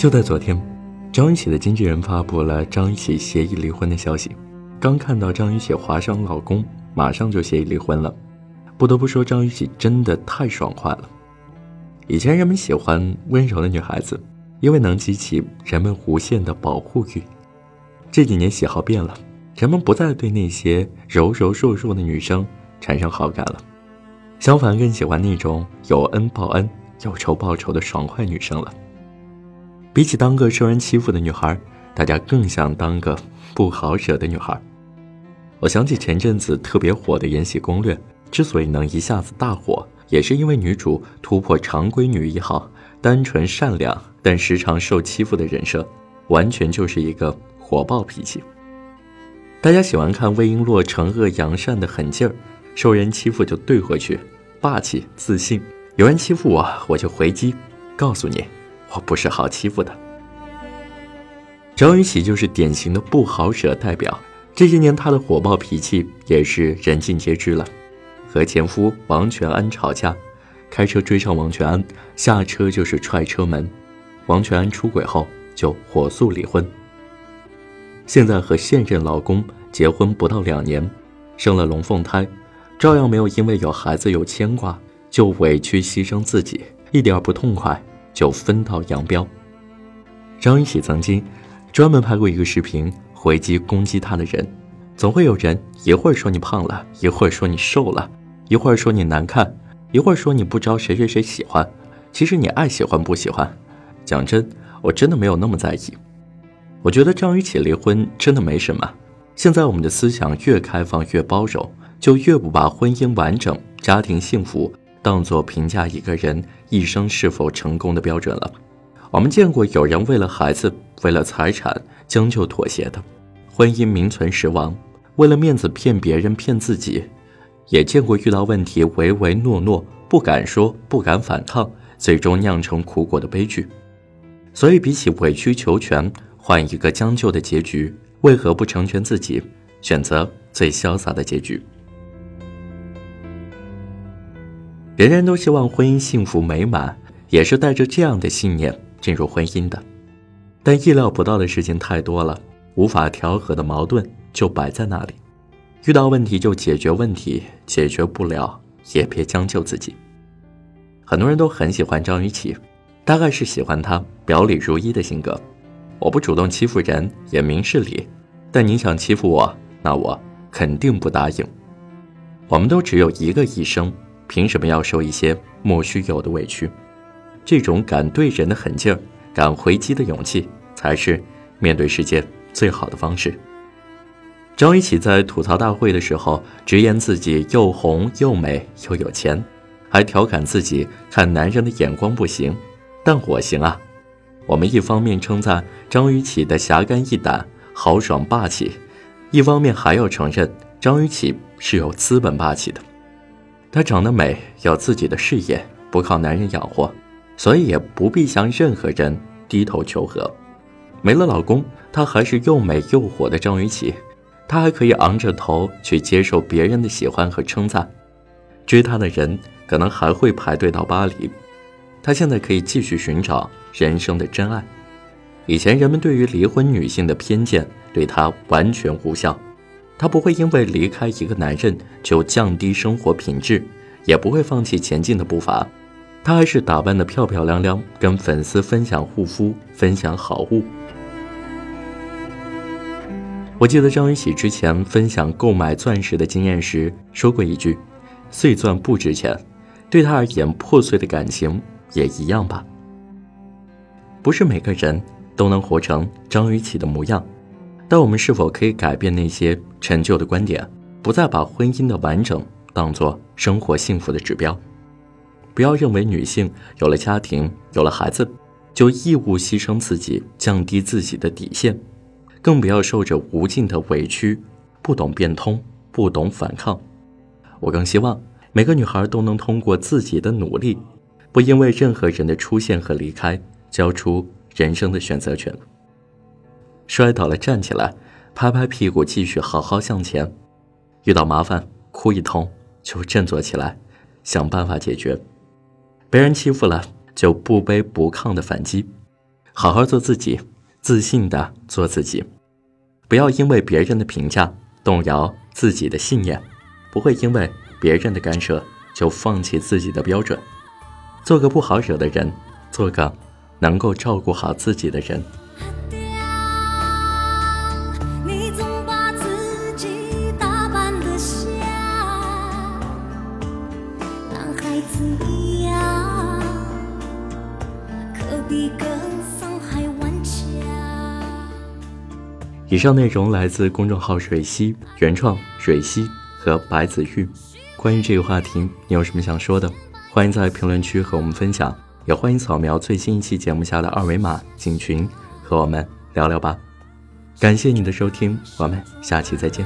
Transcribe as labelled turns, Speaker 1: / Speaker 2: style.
Speaker 1: 就在昨天，张雨绮的经纪人发布了张雨绮协议离婚的消息。刚看到张雨绮划伤老公，马上就协议离婚了。不得不说，张雨绮真的太爽快了。以前人们喜欢温柔的女孩子，因为能激起人们无限的保护欲。这几年喜好变了，人们不再对那些柔柔弱弱的女生产生好感了，相反更喜欢那种有恩报恩、有仇报仇的爽快女生了。比起当个受人欺负的女孩，大家更想当个不好惹的女孩。我想起前阵子特别火的《延禧攻略》，之所以能一下子大火，也是因为女主突破常规女一号，单纯善良但时常受欺负的人设，完全就是一个火爆脾气。大家喜欢看魏璎珞惩恶扬善的狠劲儿，受人欺负就怼回去，霸气自信；有人欺负我，我就回击，告诉你。我不是好欺负的。张雨绮就是典型的不好惹代表。这些年，她的火爆脾气也是人尽皆知了。和前夫王全安吵架，开车追上王全安，下车就是踹车门。王全安出轨后，就火速离婚。现在和现任老公结婚不到两年，生了龙凤胎，照样没有因为有孩子有牵挂就委屈牺牲自己，一点不痛快。就分道扬镳。张雨绮曾经专门拍过一个视频回击攻击她的人，总会有人一会儿说你胖了，一会儿说你瘦了，一会儿说你难看，一会儿说你不招谁谁谁喜欢。其实你爱喜欢不喜欢，讲真，我真的没有那么在意。我觉得张雨绮离婚真的没什么。现在我们的思想越开放越包容，就越不把婚姻完整、家庭幸福。当做评价一个人一生是否成功的标准了。我们见过有人为了孩子、为了财产将就妥协的，婚姻名存实亡；为了面子骗别人、骗自己，也见过遇到问题唯唯诺诺、不敢说、不敢反抗，最终酿成苦果的悲剧。所以，比起委曲求全换一个将就的结局，为何不成全自己，选择最潇洒的结局？人人都希望婚姻幸福美满，也是带着这样的信念进入婚姻的。但意料不到的事情太多了，无法调和的矛盾就摆在那里。遇到问题就解决问题，解决不了也别将就自己。很多人都很喜欢张雨绮，大概是喜欢她表里如一的性格。我不主动欺负人，也明事理，但你想欺负我，那我肯定不答应。我们都只有一个一生。凭什么要受一些莫须有的委屈？这种敢对人的狠劲儿、敢回击的勇气，才是面对世界最好的方式。张雨绮在吐槽大会的时候，直言自己又红又美又有钱，还调侃自己看男人的眼光不行，但我行啊！我们一方面称赞张雨绮的侠肝义胆、豪爽霸气，一方面还要承认张雨绮是有资本霸气的。她长得美，有自己的事业，不靠男人养活，所以也不必向任何人低头求和。没了老公，她还是又美又火的张雨绮，她还可以昂着头去接受别人的喜欢和称赞。追她的人可能还会排队到巴黎，她现在可以继续寻找人生的真爱。以前人们对于离婚女性的偏见，对她完全无效。她不会因为离开一个男人就降低生活品质，也不会放弃前进的步伐。她还是打扮得漂漂亮亮，跟粉丝分享护肤，分享好物。我记得张雨绮之前分享购买钻石的经验时说过一句：“碎钻不值钱，对她而言，破碎的感情也一样吧。”不是每个人都能活成张雨绮的模样。但我们是否可以改变那些陈旧的观点，不再把婚姻的完整当做生活幸福的指标？不要认为女性有了家庭、有了孩子，就义务牺牲自己、降低自己的底线，更不要受着无尽的委屈，不懂变通、不懂反抗。我更希望每个女孩都能通过自己的努力，不因为任何人的出现和离开，交出人生的选择权。摔倒了，站起来，拍拍屁股，继续好好向前。遇到麻烦，哭一通就振作起来，想办法解决。被人欺负了，就不卑不亢的反击。好好做自己，自信的做自己，不要因为别人的评价动摇自己的信念，不会因为别人的干涉就放弃自己的标准，做个不好惹的人，做个能够照顾好自己的人。以上内容来自公众号水西原创水西和白子玉。关于这个话题你有什么想说的？欢迎在评论区和我们分享。也欢迎扫描最新一期节目下的二维码进群和我们聊聊吧。感谢你的收听我们下期再见。